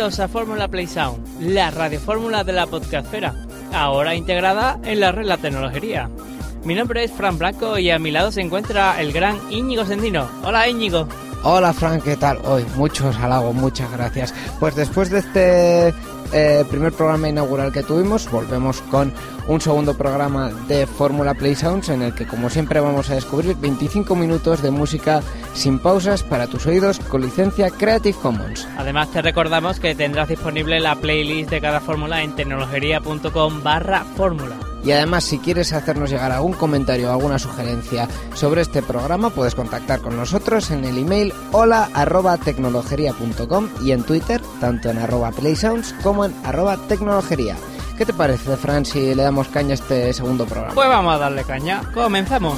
bienvenidos a Fórmula Play Sound, la radiofórmula de la podcastfera, ahora integrada en la red La Tecnología. Mi nombre es Fran Blanco y a mi lado se encuentra el gran Íñigo Sendino. Hola Íñigo. Hola Fran, ¿qué tal? Hoy muchos halagos, muchas gracias. Pues después de este eh, primer programa inaugural que tuvimos, volvemos con un segundo programa de Fórmula Play Sounds en el que como siempre vamos a descubrir 25 minutos de música sin pausas para tus oídos con licencia Creative Commons. Además te recordamos que tendrás disponible la playlist de cada fórmula en tecnologería.com barra fórmula. Y además, si quieres hacernos llegar algún comentario o alguna sugerencia sobre este programa, puedes contactar con nosotros en el email hola arroba tecnologería.com y en Twitter, tanto en arroba playsounds como en arroba tecnologería. ¿Qué te parece, Fran, si le damos caña a este segundo programa? Pues vamos a darle caña. Comenzamos.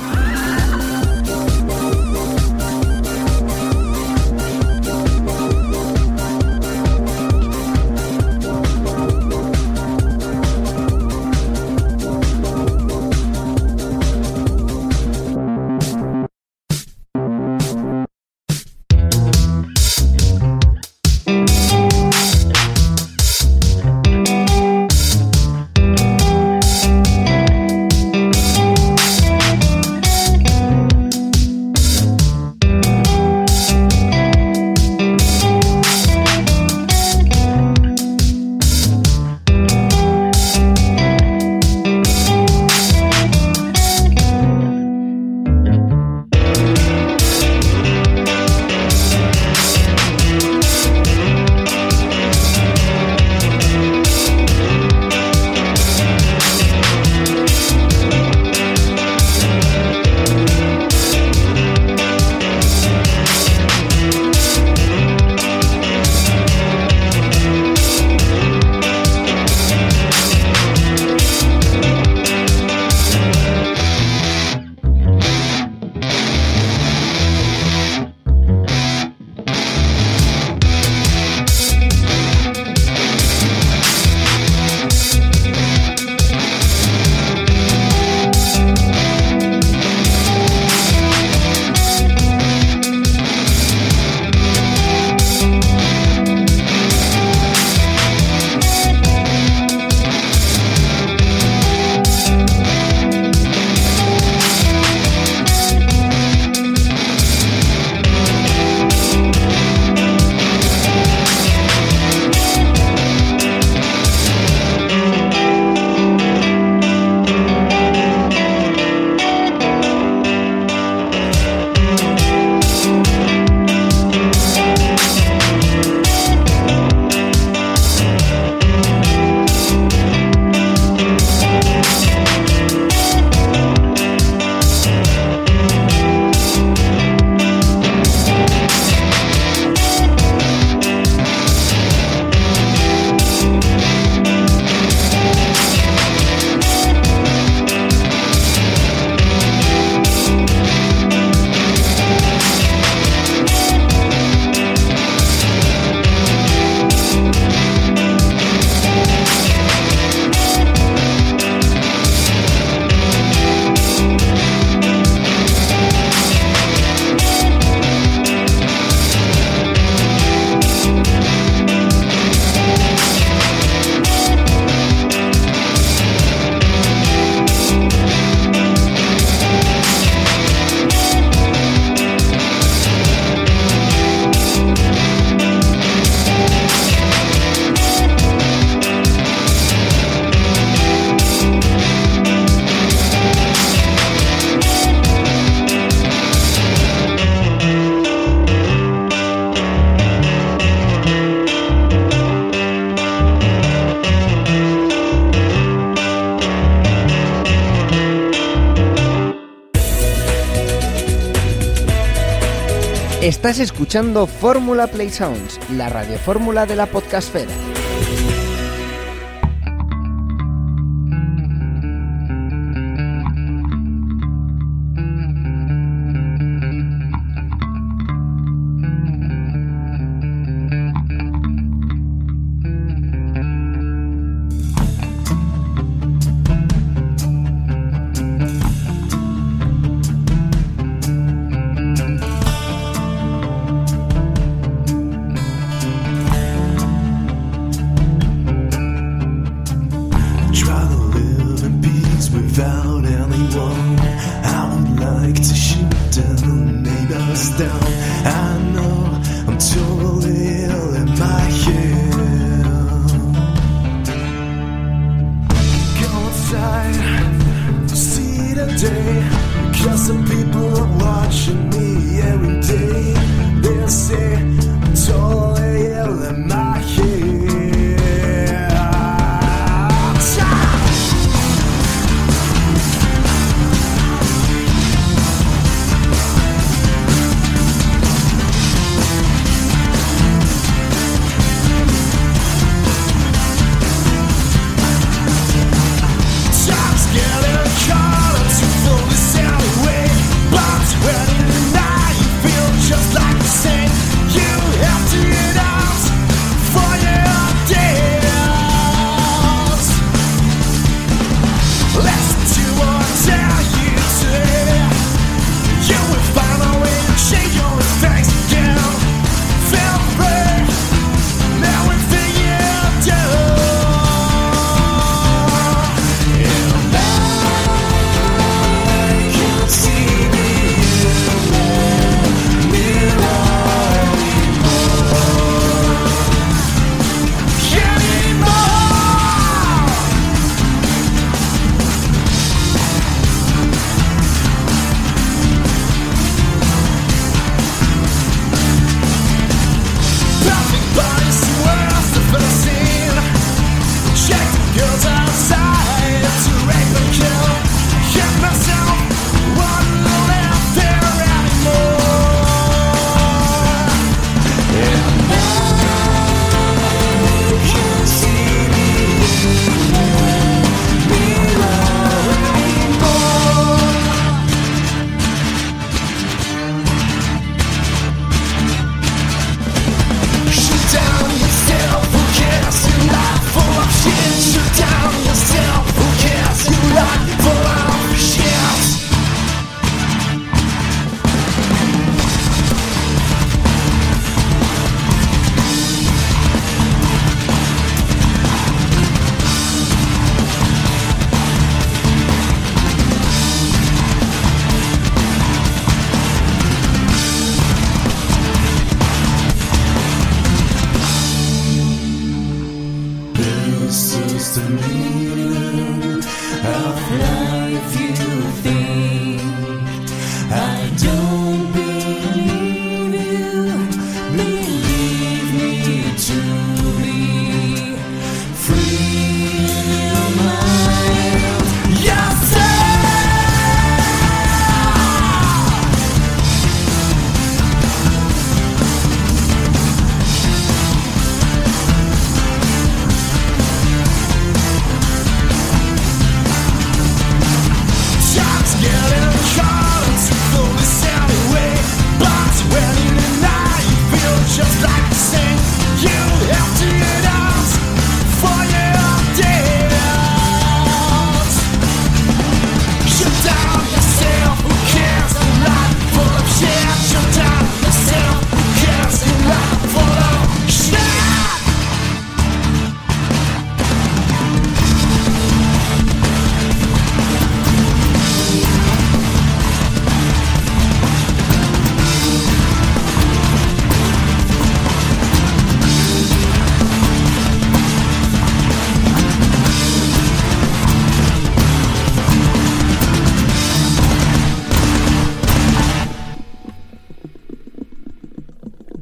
Estás escuchando Fórmula Play Sounds, la radiofórmula de la podcastfera.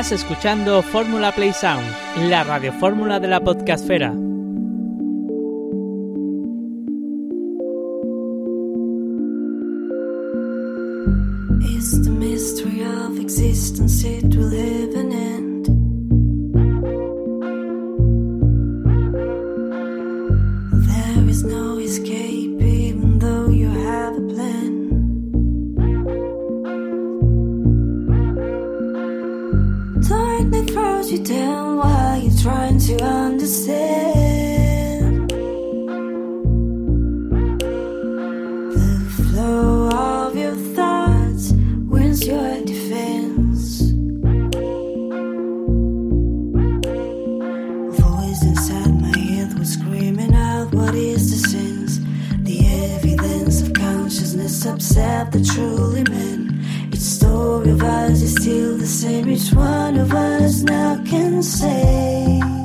Estás escuchando Fórmula Play Sound, la radiofórmula de la podcastfera. was upset the truly meant each story of us is still the same. Each one of us now can say.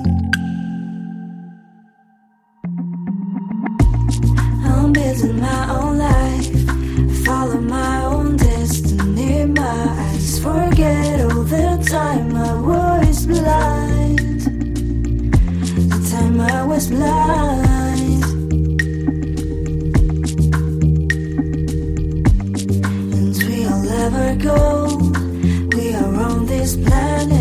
this planet.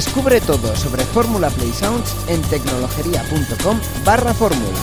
Descubre todo sobre Fórmula Play Sounds en tecnologería.com barra fórmula.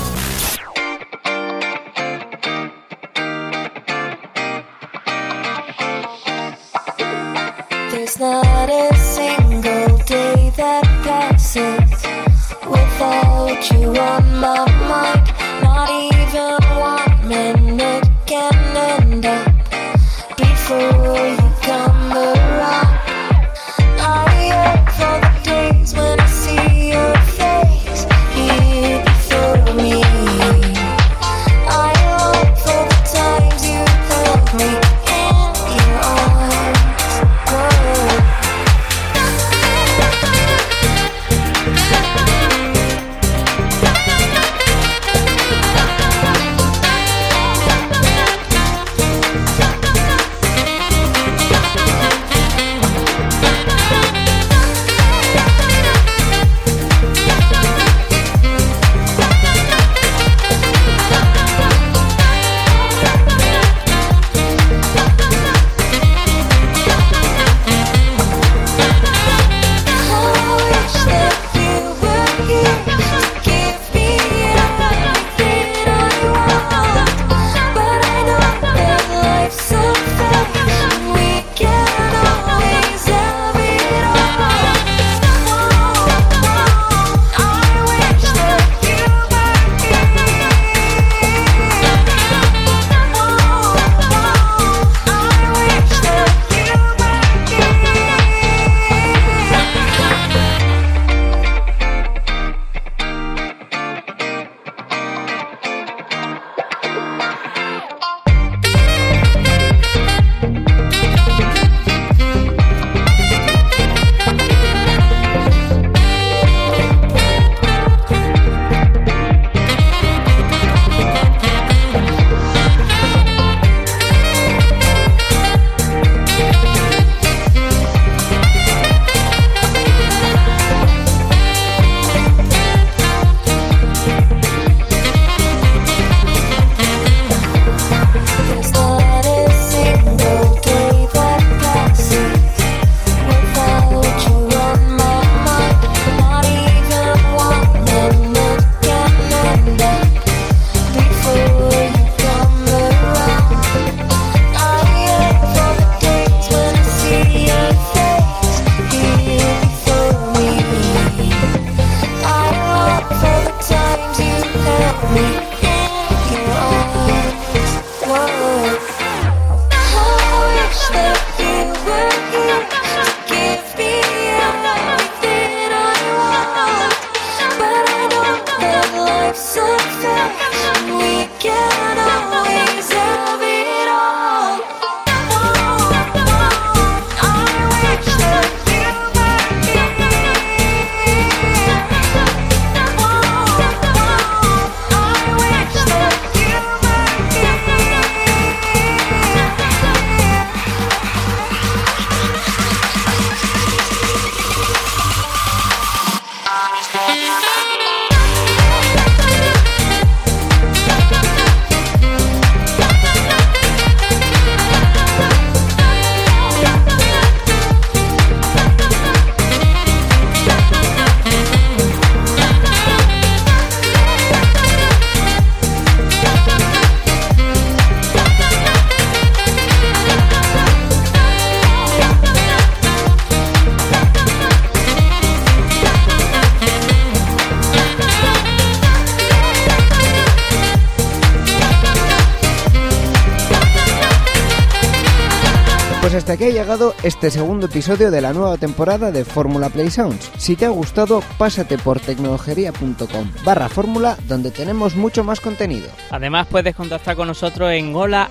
hasta aquí ha llegado este segundo episodio de la nueva temporada de Fórmula Play Sounds. Si te ha gustado, pásate por tecnologería.com barra fórmula donde tenemos mucho más contenido. Además puedes contactar con nosotros en hola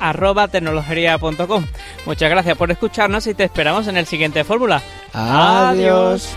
tecnologería.com. Muchas gracias por escucharnos y te esperamos en el siguiente Fórmula. Adiós.